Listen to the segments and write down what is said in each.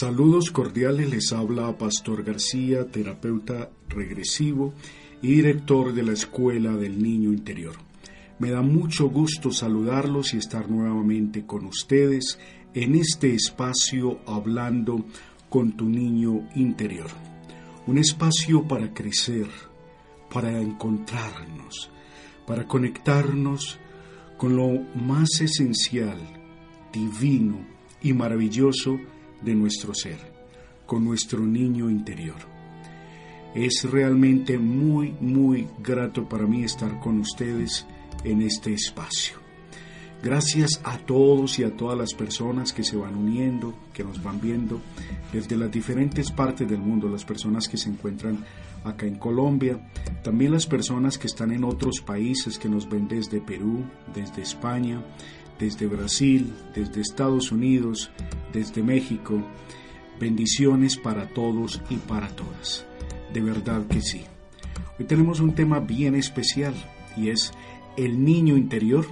Saludos cordiales, les habla Pastor García, terapeuta regresivo y director de la Escuela del Niño Interior. Me da mucho gusto saludarlos y estar nuevamente con ustedes en este espacio hablando con tu niño interior. Un espacio para crecer, para encontrarnos, para conectarnos con lo más esencial, divino y maravilloso de nuestro ser, con nuestro niño interior. Es realmente muy, muy grato para mí estar con ustedes en este espacio. Gracias a todos y a todas las personas que se van uniendo, que nos van viendo desde las diferentes partes del mundo, las personas que se encuentran acá en Colombia, también las personas que están en otros países que nos ven desde Perú, desde España, desde Brasil, desde Estados Unidos, desde México. Bendiciones para todos y para todas. De verdad que sí. Hoy tenemos un tema bien especial y es el niño interior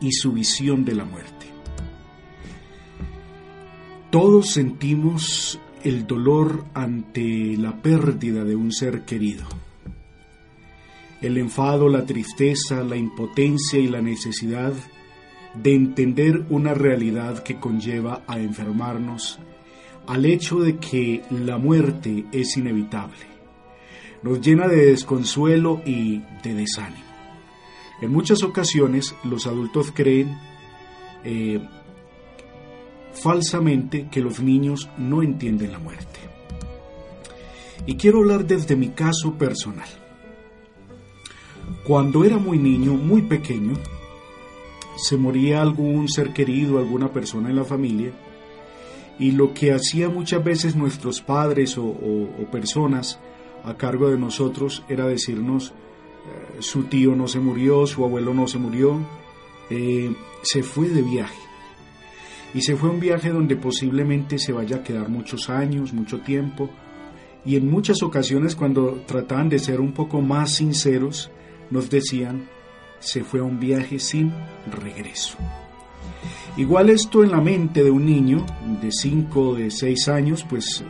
y su visión de la muerte. Todos sentimos el dolor ante la pérdida de un ser querido. El enfado, la tristeza, la impotencia y la necesidad de entender una realidad que conlleva a enfermarnos, al hecho de que la muerte es inevitable. Nos llena de desconsuelo y de desánimo. En muchas ocasiones los adultos creen eh, falsamente que los niños no entienden la muerte. Y quiero hablar desde mi caso personal. Cuando era muy niño, muy pequeño, se moría algún ser querido, alguna persona en la familia, y lo que hacía muchas veces nuestros padres o, personas a cargo de nosotros era decirnos, eh, su tío no se murió, su abuelo no se murió, eh, se fue de viaje. Y se fue un viaje donde posiblemente se vaya a quedar muchos años, mucho tiempo. Y en muchas ocasiones cuando trataban de ser un poco más sinceros, nos decían, se fue a un viaje sin regreso. Igual esto en la mente de un niño de 5 o de 6 años, pues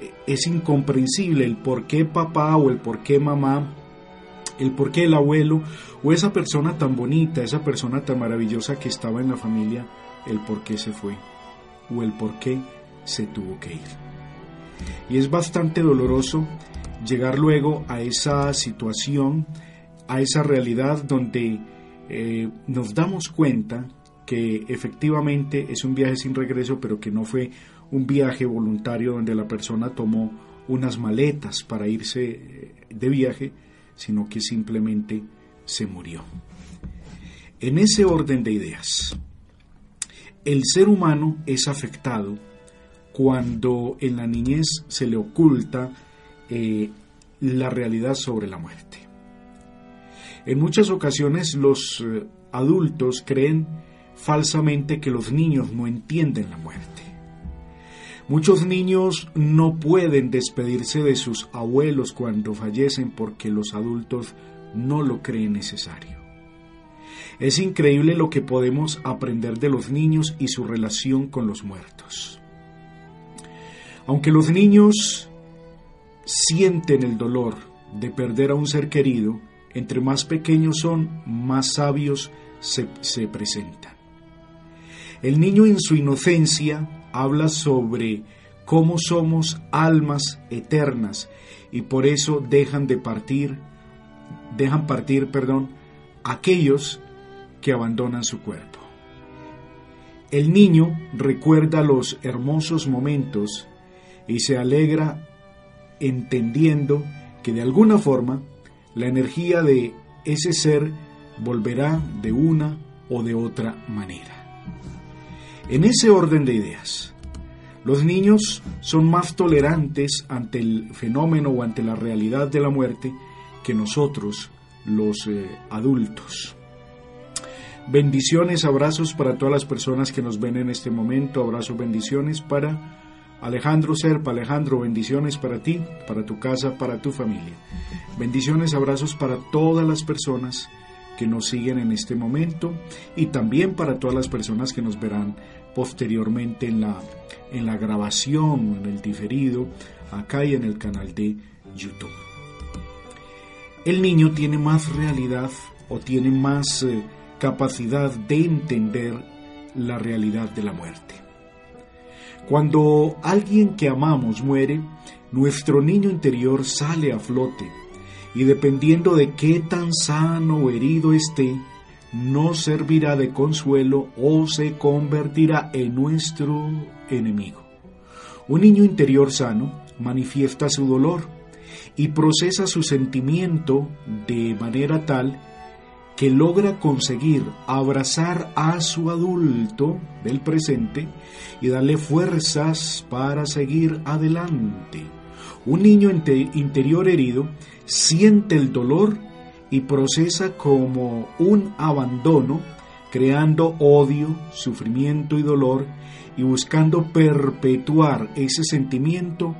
eh, es incomprensible el por qué papá o el por qué mamá, el por qué el abuelo o esa persona tan bonita, esa persona tan maravillosa que estaba en la familia, el por qué se fue o el por qué se tuvo que ir. Y es bastante doloroso llegar luego a esa situación a esa realidad donde eh, nos damos cuenta que efectivamente es un viaje sin regreso, pero que no fue un viaje voluntario donde la persona tomó unas maletas para irse eh, de viaje, sino que simplemente se murió. En ese orden de ideas, el ser humano es afectado cuando en la niñez se le oculta eh, la realidad sobre la muerte. En muchas ocasiones los eh, adultos creen falsamente que los niños no entienden la muerte. Muchos niños no pueden despedirse de sus abuelos cuando fallecen porque los adultos no lo creen necesario. Es increíble lo que podemos aprender de los niños y su relación con los muertos. Aunque los niños sienten el dolor de perder a un ser querido, entre más pequeños son, más sabios se, presentan. El niño en su inocencia habla sobre cómo somos almas eternas y por eso dejan de partir, dejan partir, perdón, aquellos que abandonan su cuerpo. El niño recuerda los hermosos momentos y se alegra entendiendo que de alguna forma la energía de ese ser volverá de una o de otra manera. En ese orden de ideas, los niños son más tolerantes ante el fenómeno o ante la realidad de la muerte que nosotros, los eh, adultos. Bendiciones, abrazos para todas las personas que nos ven en este momento, abrazos, bendiciones para Alejandro Serpa, Alejandro, bendiciones para ti, para tu casa, para tu familia. Bendiciones, abrazos para todas las personas que nos siguen en este momento y también para todas las personas que nos verán posteriormente en la, en la grabación, en el diferido, acá y en el canal de YouTube. El niño tiene más realidad o tiene más eh, capacidad de entender la realidad de la muerte. Cuando alguien que amamos muere, nuestro niño interior sale a flote y dependiendo de qué tan sano o herido esté, no servirá de consuelo o se convertirá en nuestro enemigo. Un niño interior sano manifiesta su dolor y procesa su sentimiento de manera tal que logra conseguir abrazar a su adulto del presente y darle fuerzas para seguir adelante. Un niño interior herido siente el dolor y procesa como un abandono, creando odio, sufrimiento y dolor y buscando perpetuar ese sentimiento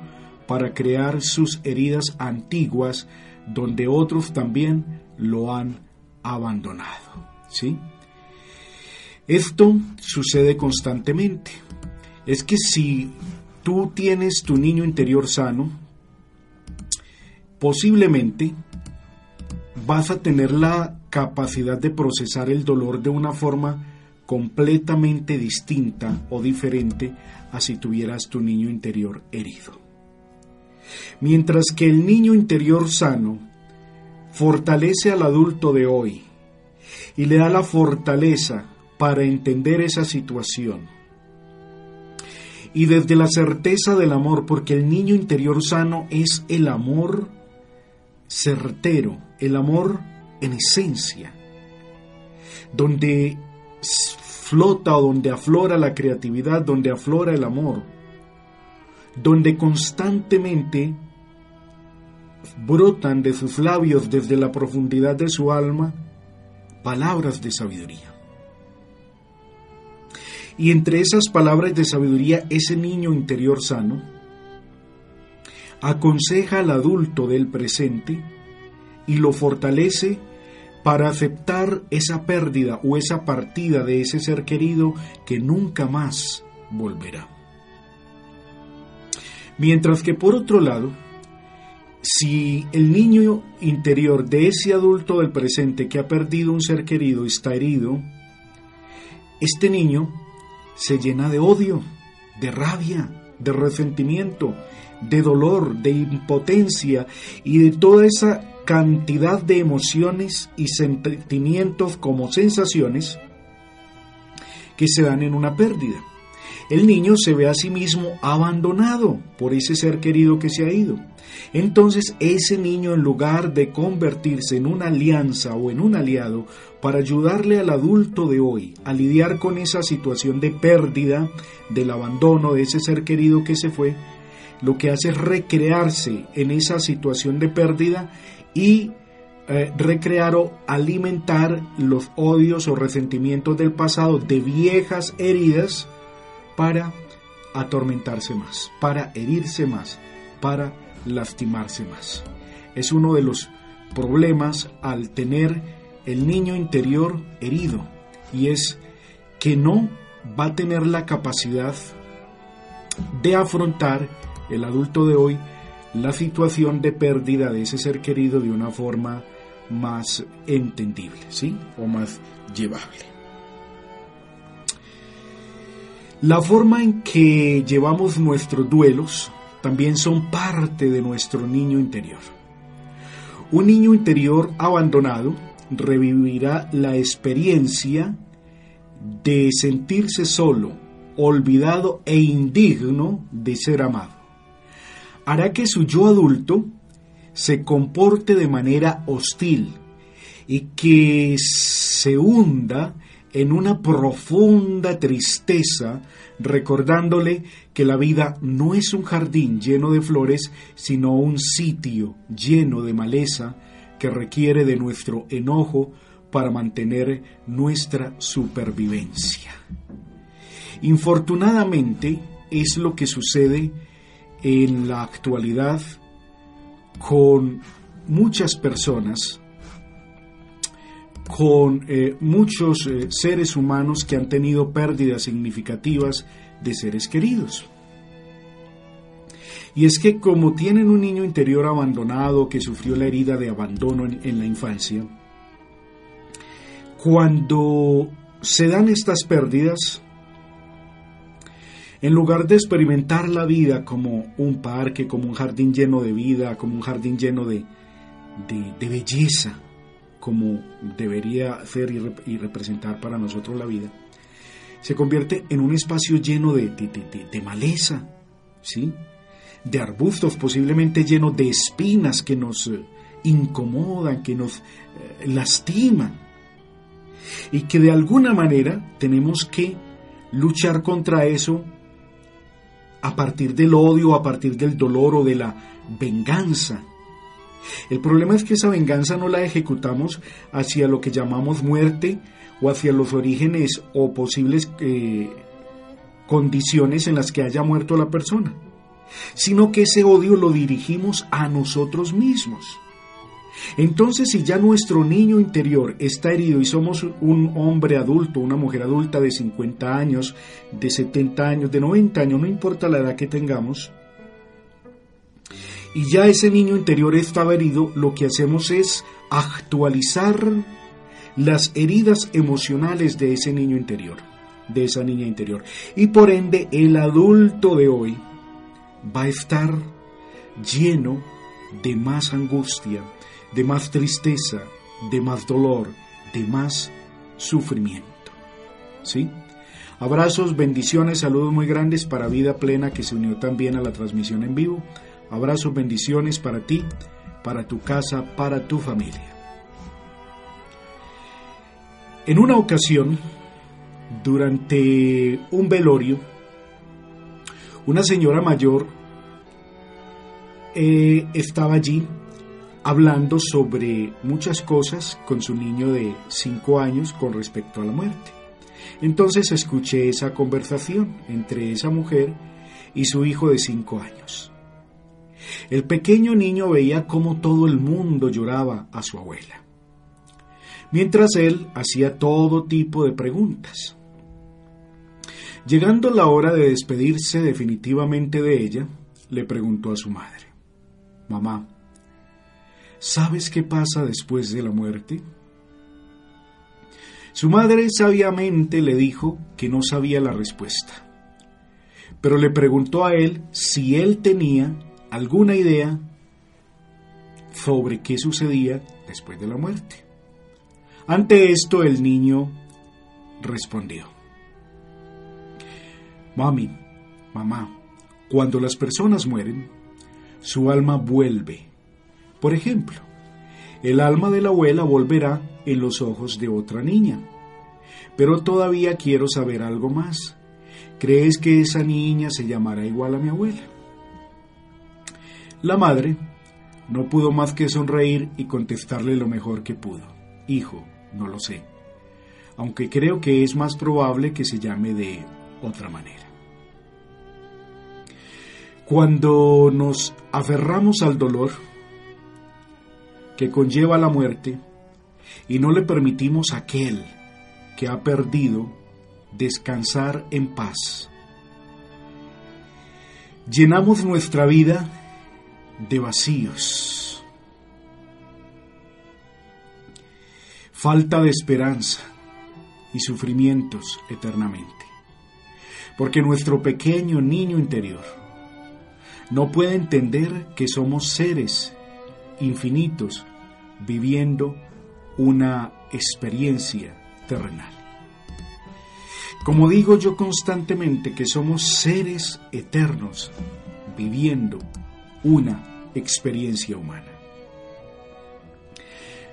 para crear sus heridas antiguas donde otros también lo han abandonado. ¿sí? Esto sucede constantemente. Es que si tú tienes tu niño interior sano, posiblemente vas a tener la capacidad de procesar el dolor de una forma completamente distinta o diferente a si tuvieras tu niño interior herido. Mientras que el niño interior sano fortalece al adulto de hoy y le da la fortaleza para entender esa situación. Y desde la certeza del amor, porque el niño interior sano es el amor certero, el amor en esencia, donde flota o donde aflora la creatividad, donde aflora el amor, donde constantemente brotan de sus labios desde la profundidad de su alma palabras de sabiduría. Y entre esas palabras de sabiduría, ese niño interior sano aconseja al adulto del presente y lo fortalece para aceptar esa pérdida o esa partida de ese ser querido que nunca más volverá. Mientras que por otro lado, si el niño interior de ese adulto del presente que ha perdido un ser querido está herido, este niño se llena de odio, de rabia, de resentimiento, de dolor, de impotencia y de toda esa cantidad de emociones y sentimientos como sensaciones que se dan en una pérdida. El niño se ve a sí mismo abandonado por ese ser querido que se ha ido. Entonces ese niño en lugar de convertirse en una alianza o en un aliado para ayudarle al adulto de hoy a lidiar con esa situación de pérdida, del abandono de ese ser querido que se fue, lo que hace es recrearse en esa situación de pérdida y eh, recrear o alimentar los odios o resentimientos del pasado de viejas heridas para atormentarse más, para herirse más, para lastimarse más. Es uno de los problemas al tener el niño interior herido y es que no va a tener la capacidad de afrontar el adulto de hoy la situación de pérdida de ese ser querido de una forma más entendible, ¿sí? O más llevable. La forma en que llevamos nuestros duelos también son parte de nuestro niño interior. Un niño interior abandonado revivirá la experiencia de sentirse solo, olvidado e indigno de ser amado. Hará que su yo adulto se comporte de manera hostil y que se hunda en una profunda tristeza, recordándole que la vida no es un jardín lleno de flores, sino un sitio lleno de maleza que requiere de nuestro enojo para mantener nuestra supervivencia. Infortunadamente es lo que sucede en la actualidad con muchas personas con eh, muchos eh, seres humanos que han tenido pérdidas significativas de seres queridos. Y es que como tienen un niño interior abandonado que sufrió la herida de abandono en la infancia, cuando se dan estas pérdidas, en lugar de experimentar la vida como un parque, como un jardín lleno de vida, como un jardín lleno de, belleza, como debería ser y, representar para nosotros la vida, se convierte en un espacio lleno de, de maleza, ¿sí? de arbustos, posiblemente lleno de espinas que nos eh, incomodan, que nos eh, lastiman, y que de alguna manera tenemos que luchar contra eso a partir del odio, a partir del dolor o de la venganza. El problema es que esa venganza no la ejecutamos hacia lo que llamamos muerte o hacia los orígenes o posibles eh, condiciones en las que haya muerto la persona, sino que ese odio lo dirigimos a nosotros mismos. Entonces, si ya nuestro niño interior está herido y somos un hombre adulto, una mujer adulta de 50 años, de 70 años, de 90 años, no importa la edad que tengamos, y ya ese niño interior estaba herido, lo que hacemos es actualizar las heridas emocionales de ese niño interior, de esa niña interior. Y por ende, el adulto de hoy va a estar lleno de más angustia, de más tristeza, de más dolor, de más sufrimiento. ¿Sí? Abrazos, bendiciones, saludos muy grandes para Vida Plena que se unió también a la transmisión en vivo. Abrazos, bendiciones para ti, para tu casa, para tu familia. En una ocasión, durante un velorio, una señora mayor eh, estaba allí hablando sobre muchas cosas con su niño de 5 años con respecto a la muerte. Entonces escuché esa conversación entre esa mujer y su hijo de 5 años. El pequeño niño veía cómo todo el mundo lloraba a su abuela, mientras él hacía todo tipo de preguntas. Llegando la hora de despedirse definitivamente de ella, le preguntó a su madre, Mamá, ¿Sabes qué pasa después de la muerte? Su madre sabiamente le dijo que no sabía la respuesta, pero le preguntó a él si él tenía alguna idea sobre qué sucedía después de la muerte. Ante esto el niño respondió, Mami, mamá, cuando las personas mueren, su alma vuelve por ejemplo, el alma de la abuela volverá en los ojos de otra niña. Pero todavía quiero saber algo más. ¿Crees que esa niña se llamará igual a mi abuela? La madre no pudo más que sonreír y contestarle lo mejor que pudo. Hijo, no lo sé, aunque creo que es más probable que se llame de otra manera. Cuando nos aferramos al dolor, que conlleva la muerte y no le permitimos a aquel que ha perdido descansar en paz. Llenamos nuestra vida de vacíos, falta de esperanza y sufrimientos eternamente. Porque nuestro pequeño niño interior no puede entender que somos seres infinitos viviendo una experiencia terrenal. Como digo yo constantemente que somos seres eternos viviendo una experiencia humana.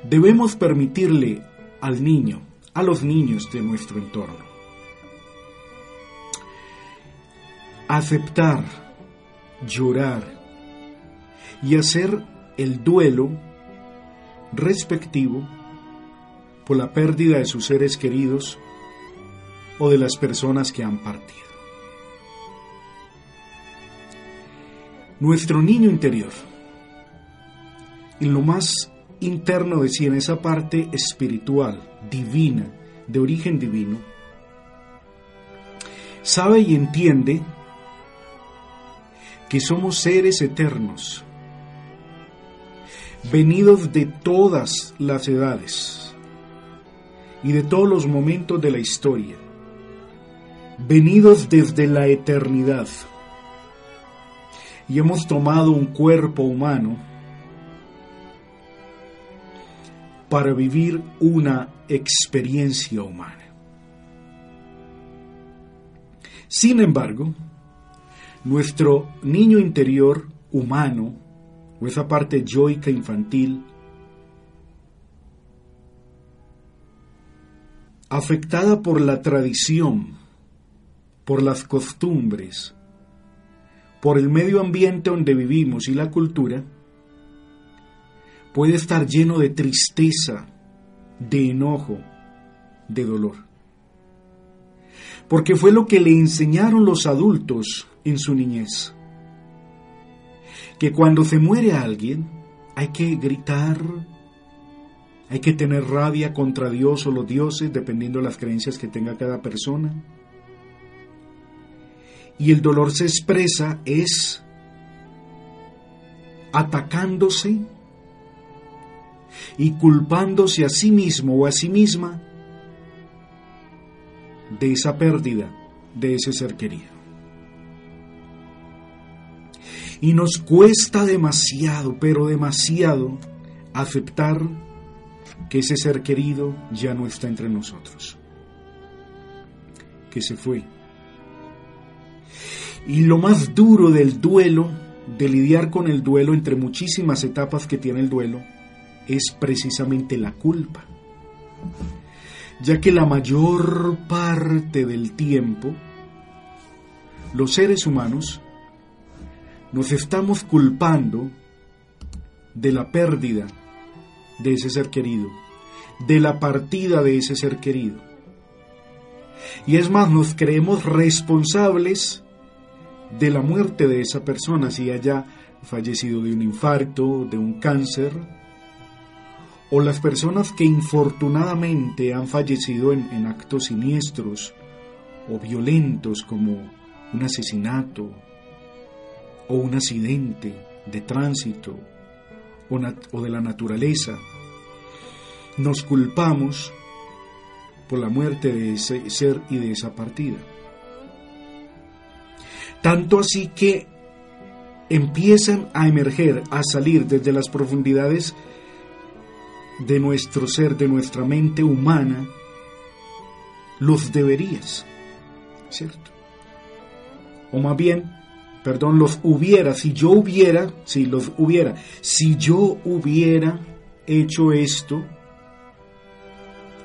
Debemos permitirle al niño, a los niños de nuestro entorno, aceptar, llorar y hacer el duelo respectivo por la pérdida de sus seres queridos o de las personas que han partido. Nuestro niño interior, en lo más interno de sí, en esa parte espiritual, divina, de origen divino, sabe y entiende que somos seres eternos, venidos de todas las edades y de todos los momentos de la historia, venidos desde la eternidad, y hemos tomado un cuerpo humano para vivir una experiencia humana. Sin embargo, nuestro niño interior humano, o esa parte yoica infantil, afectada por la tradición, por las costumbres, por el medio ambiente donde vivimos y la cultura, puede estar lleno de tristeza, de enojo, de dolor. Porque fue lo que le enseñaron los adultos en su niñez. Que cuando se muere alguien hay que gritar, hay que tener rabia contra Dios o los dioses, dependiendo de las creencias que tenga cada persona. Y el dolor se expresa es atacándose y culpándose a sí mismo o a sí misma de esa pérdida de ese ser querido. Y nos cuesta demasiado, pero demasiado, aceptar que ese ser querido ya no está entre nosotros, que se fue. Y lo más duro del duelo, de lidiar con el duelo entre muchísimas etapas que tiene el duelo, es precisamente la culpa, ya que la mayor parte del tiempo los seres humanos nos estamos culpando de la pérdida de ese ser querido, de la partida de ese ser querido. Y es más, nos creemos responsables de la muerte de esa persona, si haya fallecido de un infarto, de un cáncer, o las personas que infortunadamente han fallecido en, actos siniestros o violentos como un asesinato o un accidente de tránsito o, o de la naturaleza, nos culpamos por la muerte de ese ser y de esa partida. Tanto así que empiezan a emerger, a salir desde las profundidades de nuestro ser, de nuestra mente humana, los deberías, ¿cierto? O más bien, perdón, los hubiera, si yo hubiera, si los hubiera, si yo hubiera hecho esto,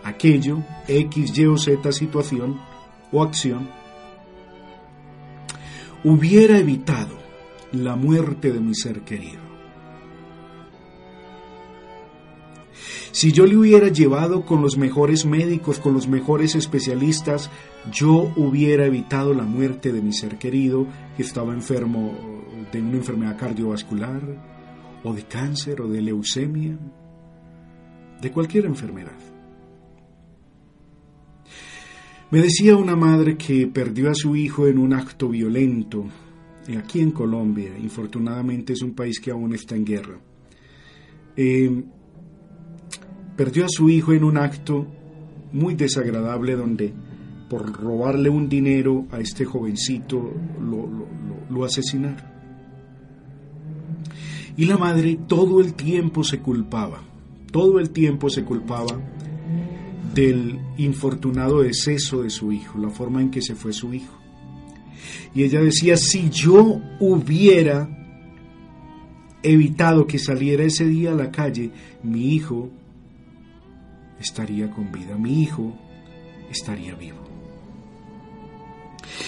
aquello, X, Y o Z situación o acción, hubiera evitado la muerte de mi ser querido. Si yo le hubiera llevado con los mejores médicos, con los mejores especialistas, yo hubiera evitado la muerte de mi ser querido que estaba enfermo de una enfermedad cardiovascular o de cáncer o de leucemia, de cualquier enfermedad. Me decía una madre que perdió a su hijo en un acto violento aquí en Colombia. Infortunadamente es un país que aún está en guerra. Eh, perdió a su hijo en un acto muy desagradable donde por robarle un dinero a este jovencito lo, asesinaron. Y la madre todo el tiempo se culpaba, todo el tiempo se culpaba del infortunado deceso de su hijo, la forma en que se fue su hijo. Y ella decía, si yo hubiera evitado que saliera ese día a la calle, mi hijo estaría con vida, mi hijo estaría vivo.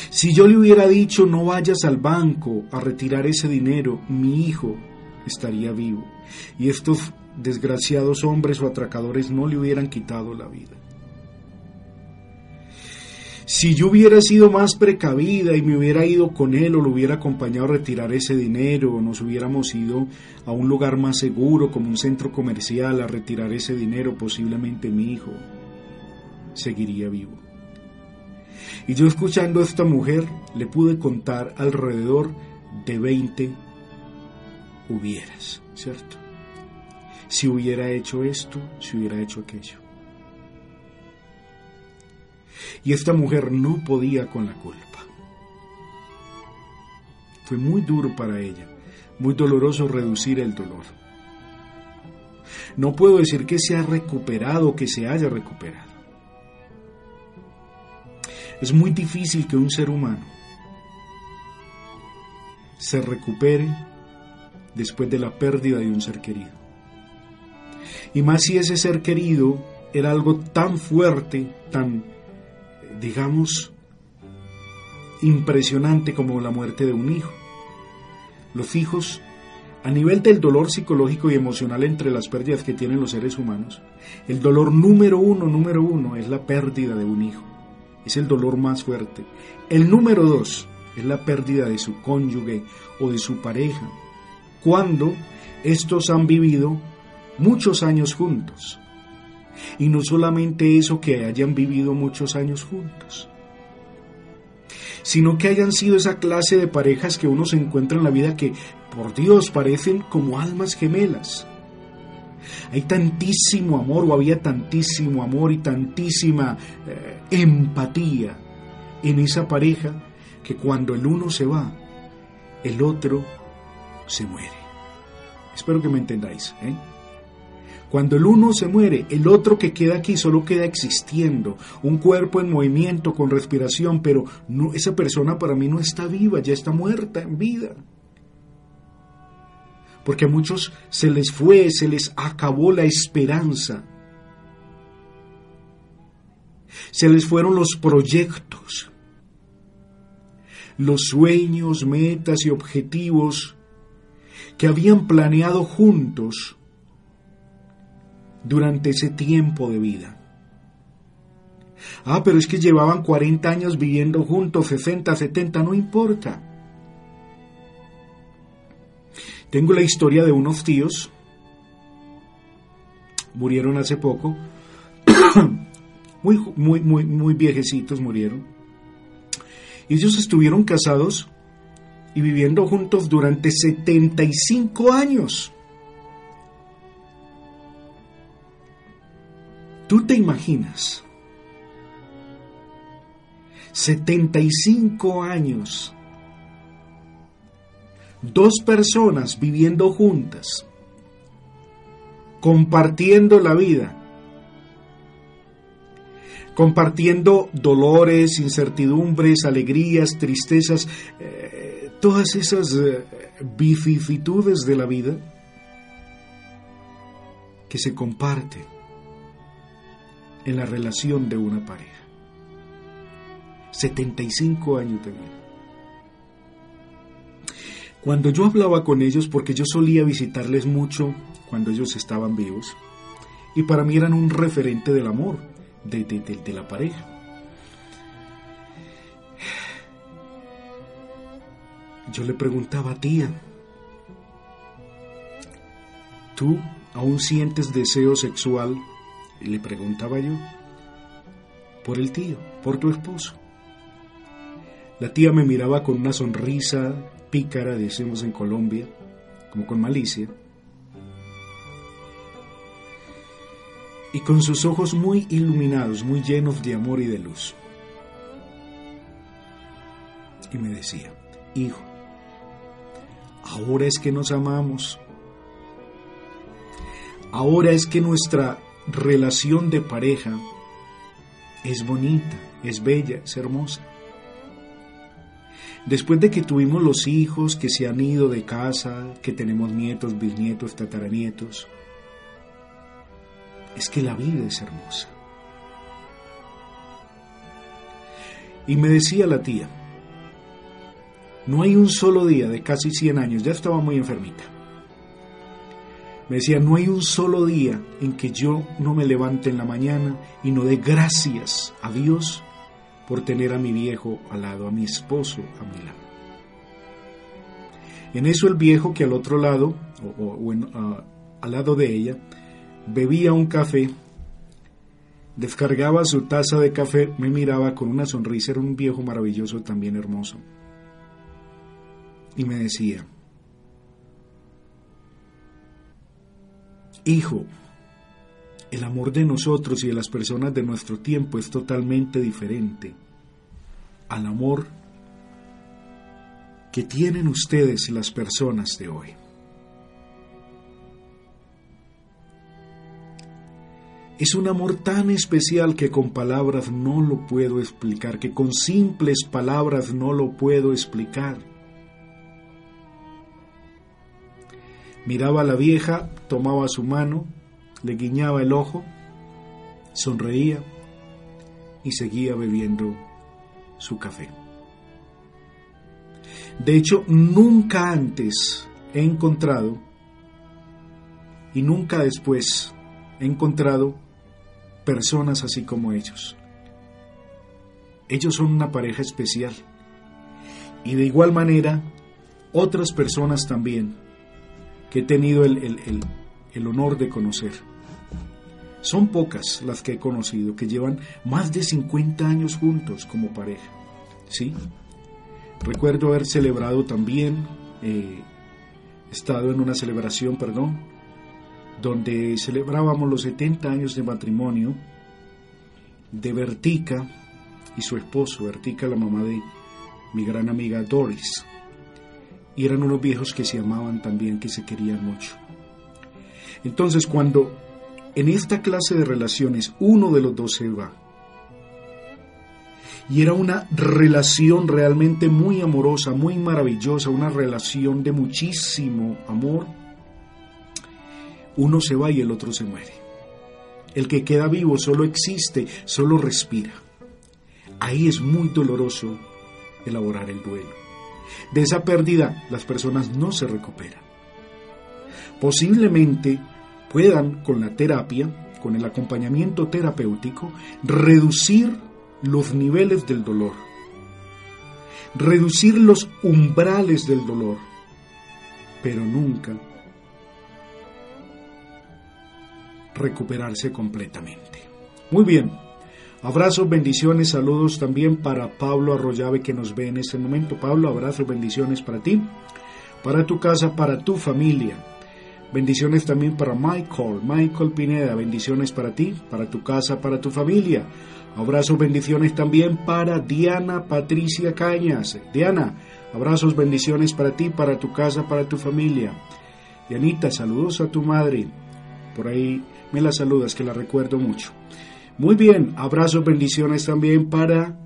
Si yo le hubiera dicho no vayas al banco a retirar ese dinero, mi hijo estaría vivo y estos desgraciados hombres o atracadores no le hubieran quitado la vida. Si yo hubiera sido más precavida y me hubiera ido con él o lo hubiera acompañado a retirar ese dinero o nos hubiéramos ido a un lugar más seguro como un centro comercial a retirar ese dinero, posiblemente mi hijo seguiría vivo. Y yo escuchando a esta mujer le pude contar alrededor de 20 hubieras, ¿cierto? Si hubiera hecho esto, si hubiera hecho aquello. Y esta mujer no podía con la culpa. Fue muy duro para ella, muy doloroso reducir el dolor. No puedo decir que se ha recuperado, que se haya recuperado. Es muy difícil que un ser humano se recupere después de la pérdida de un ser querido. Y más si ese ser querido era algo tan fuerte, tan, digamos, impresionante como la muerte de un hijo. Los hijos, a nivel del dolor psicológico y emocional entre las pérdidas que tienen los seres humanos, el dolor número uno, número uno, es la pérdida de un hijo es el dolor más fuerte. El número dos es la pérdida de su cónyuge o de su pareja, cuando estos han vivido muchos años juntos. Y no solamente eso que hayan vivido muchos años juntos, sino que hayan sido esa clase de parejas que uno se encuentra en la vida que, por Dios, parecen como almas gemelas hay tantísimo amor o había tantísimo amor y tantísima eh, empatía en esa pareja que cuando el uno se va, el otro se muere. Espero que me entendáis. ¿eh? Cuando el uno se muere, el otro que queda aquí solo queda existiendo, un cuerpo en movimiento, con respiración, pero no, esa persona para mí no está viva, ya está muerta en vida porque a muchos se les fue, se les acabó la esperanza. Se les fueron los proyectos, los sueños, metas y objetivos que habían planeado juntos durante ese tiempo de vida. Ah, pero es que llevaban 40 años viviendo juntos, 60, 70, no importa. Tengo la historia de unos tíos, murieron hace poco, muy, muy, muy, muy viejecitos murieron. Ellos estuvieron casados y viviendo juntos durante 75 años. ¿Tú te imaginas? 75 años dos personas viviendo juntas, compartiendo la vida, compartiendo dolores, incertidumbres, alegrías, tristezas, eh, todas esas eh, vicisitudes de la vida que se comparten en la relación de una pareja. 75 años de. Cuando yo hablaba con ellos, porque yo solía visitarles mucho cuando ellos estaban vivos, y para mí eran un referente del amor, de, de, la pareja. Yo le preguntaba, tía, ¿tú aún sientes deseo sexual? Y le preguntaba yo, por el tío, por tu esposo. La tía me miraba con una sonrisa pícara, decimos en Colombia, como con malicia, y con sus ojos muy iluminados, muy llenos de amor y de luz. Y me decía, hijo, ahora es que nos amamos, ahora es que nuestra relación de pareja es bonita, es bella, es hermosa. Después de que tuvimos los hijos que se han ido de casa, que tenemos nietos, bisnietos, tataranietos, es que la vida es hermosa. Y me decía la tía, no hay un solo día de casi 100 años, ya estaba muy enfermita. Me decía, no hay un solo día en que yo no me levante en la mañana y no dé gracias a Dios por tener a mi viejo al lado, a mi esposo a mi lado. En eso el viejo que al otro lado, o, al lado de ella, bebía un café, descargaba su taza de café, me miraba con una sonrisa, era un viejo maravilloso, también hermoso, y me decía, Hijo, el amor de nosotros y de las personas de nuestro tiempo es totalmente diferente al amor que tienen ustedes las personas de hoy. Es un amor tan especial que con palabras no lo puedo explicar, que con simples palabras no lo puedo explicar. Miraba a la vieja, tomaba su mano, le guiñaba el ojo, sonreía y seguía bebiendo su café. De hecho, nunca antes he encontrado y nunca después he encontrado personas así como ellos. Ellos son una pareja especial. Y de igual manera, otras personas también que he tenido el, honor de conocer. Son pocas las que he conocido que llevan más de 50 años juntos como pareja. ¿Sí? Recuerdo haber celebrado también, eh, estado en una celebración, perdón, donde celebrábamos los 70 años de matrimonio de Vertica y su esposo, Vertica, la mamá de mi gran amiga Doris y eran unos viejos que se amaban también, que se querían mucho. Entonces, cuando en esta clase de relaciones uno de los dos se va, y era una relación realmente muy amorosa, muy maravillosa, una relación de muchísimo amor, uno se va y el otro se muere. El que queda vivo solo existe, solo respira. Ahí es muy doloroso elaborar el duelo. De esa pérdida las personas no se recuperan. Posiblemente puedan con la terapia, con el acompañamiento terapéutico, reducir los niveles del dolor, reducir los umbrales del dolor, pero nunca recuperarse completamente. Muy bien, Abrazos, bendiciones, saludos también para Pablo Arroyave que nos ve en este momento. Pablo, abrazos, bendiciones para ti, para tu casa, para tu familia. Bendiciones también para Michael, Michael Pineda, bendiciones para ti, para tu casa, para tu familia. Abrazos, bendiciones también para Diana Patricia Cañas. Diana, abrazos, bendiciones para ti, para tu casa, para tu familia. Dianita, saludos a tu madre. Por ahí me la saludas, que la recuerdo mucho. Muy bien, abrazos, bendiciones también para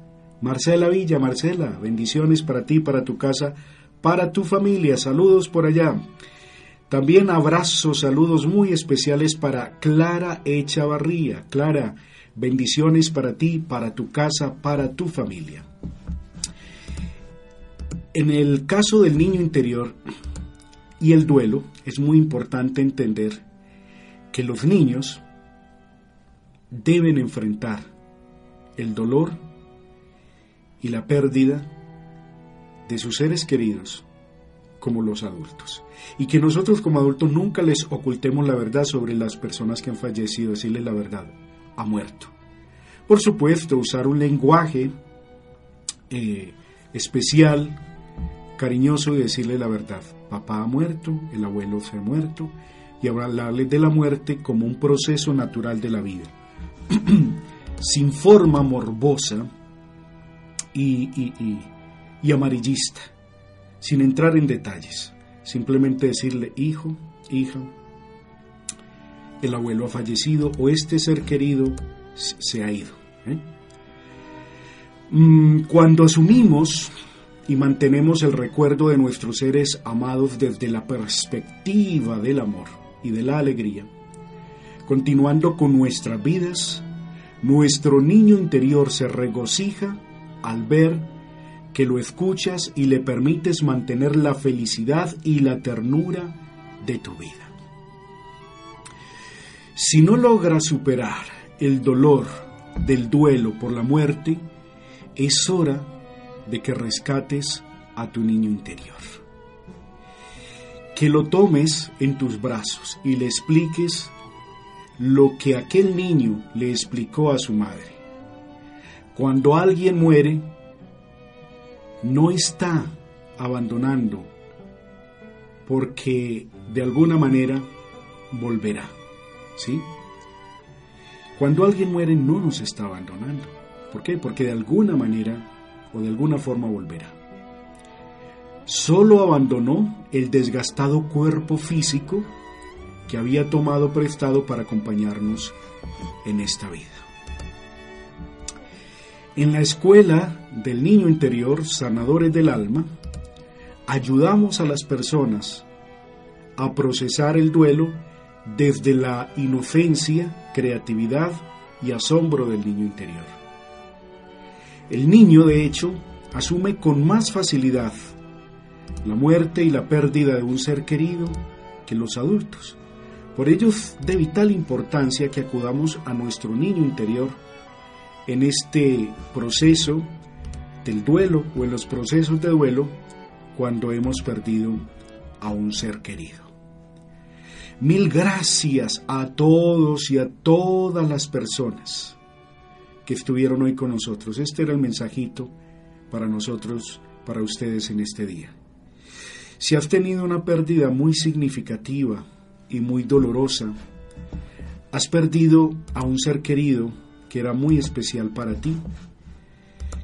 Marcela Villa. Marcela, bendiciones para ti, para tu casa, para tu familia. Saludos por allá. También abrazos, saludos muy especiales para Clara Echavarría. Clara, bendiciones para ti, para tu casa, para tu familia. En el caso del niño interior y el duelo, es muy importante entender que los niños deben enfrentar el dolor y la pérdida de sus seres queridos como los adultos. Y que nosotros como adultos nunca les ocultemos la verdad sobre las personas que han fallecido, decirles la verdad, ha muerto. Por supuesto, usar un lenguaje eh, especial, cariñoso y decirle la verdad. Papá ha muerto, el abuelo se ha muerto, y hablarles de la muerte como un proceso natural de la vida. sin forma morbosa y, amarillista, sin entrar en detalles, simplemente decirle, hijo, hija, el abuelo ha fallecido o este ser querido se ha ido. ¿eh? Mm, cuando asumimos y mantenemos el recuerdo de nuestros seres amados desde la perspectiva del amor y de la alegría, Continuando con nuestras vidas, nuestro niño interior se regocija al ver que lo escuchas y le permites mantener la felicidad y la ternura de tu vida. Si no logras superar el dolor del duelo por la muerte, es hora de que rescates a tu niño interior. Que lo tomes en tus brazos y le expliques lo que aquel niño le explicó a su madre. Cuando alguien muere, no está abandonando porque de alguna manera volverá. ¿Sí? Cuando alguien muere no nos está abandonando. ¿Por qué? Porque de alguna manera o de alguna forma volverá. Solo abandonó el desgastado cuerpo físico que había tomado prestado para acompañarnos en esta vida. En la escuela del niño interior, Sanadores del Alma, ayudamos a las personas a procesar el duelo desde la inocencia, creatividad y asombro del niño interior. El niño, de hecho, asume con más facilidad la muerte y la pérdida de un ser querido que los adultos. Por ello es de vital importancia que acudamos a nuestro niño interior en este proceso del duelo o en los procesos de duelo cuando hemos perdido a un ser querido. Mil gracias a todos y a todas las personas que estuvieron hoy con nosotros. Este era el mensajito para nosotros, para ustedes en este día. Si has tenido una pérdida muy significativa y muy dolorosa, has perdido a un ser querido que era muy especial para ti,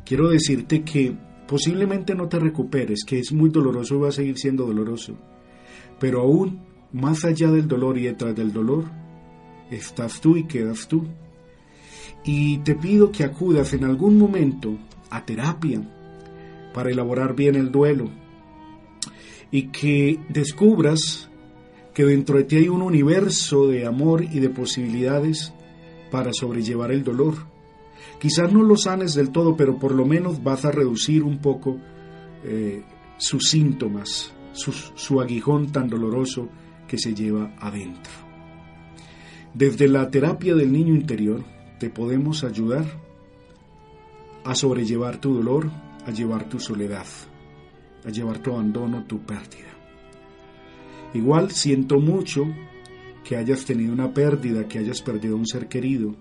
quiero decirte que Posiblemente no te recuperes, que es muy doloroso y va a seguir siendo doloroso. Pero aún más allá del dolor y detrás del dolor, estás tú y quedas tú. Y te pido que acudas en algún momento a terapia para elaborar bien el duelo y que descubras que dentro de ti hay un universo de amor y de posibilidades para sobrellevar el dolor Quizás no lo sanes del todo, pero por lo menos vas a reducir un poco eh, sus síntomas, su, su aguijón tan doloroso que se lleva adentro. Desde la terapia del niño interior te podemos ayudar a sobrellevar tu dolor, a llevar tu soledad, a llevar tu abandono, tu pérdida. Igual siento mucho que hayas tenido una pérdida, que hayas perdido un ser querido,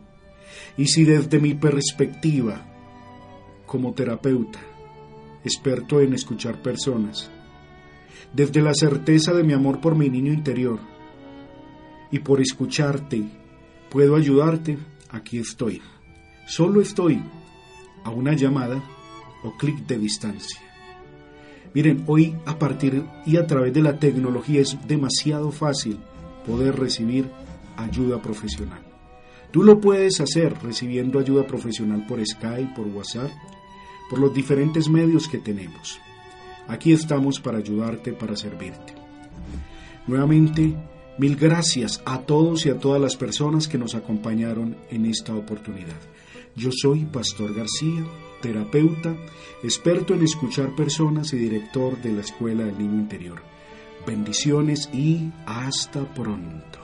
y si desde mi perspectiva, como terapeuta, experto en escuchar personas, desde la certeza de mi amor por mi niño interior, y por escucharte, puedo ayudarte, aquí estoy. Solo estoy a una llamada o clic de distancia. Miren, hoy a partir y a través de la tecnología es demasiado fácil poder recibir ayuda profesional. Tú lo puedes hacer recibiendo ayuda profesional por Skype, por WhatsApp, por los diferentes medios que tenemos. Aquí estamos para ayudarte, para servirte. Nuevamente, mil gracias a todos y a todas las personas que nos acompañaron en esta oportunidad. Yo soy Pastor García, terapeuta, experto en escuchar personas y director de la Escuela del Niño Interior. Bendiciones y hasta pronto.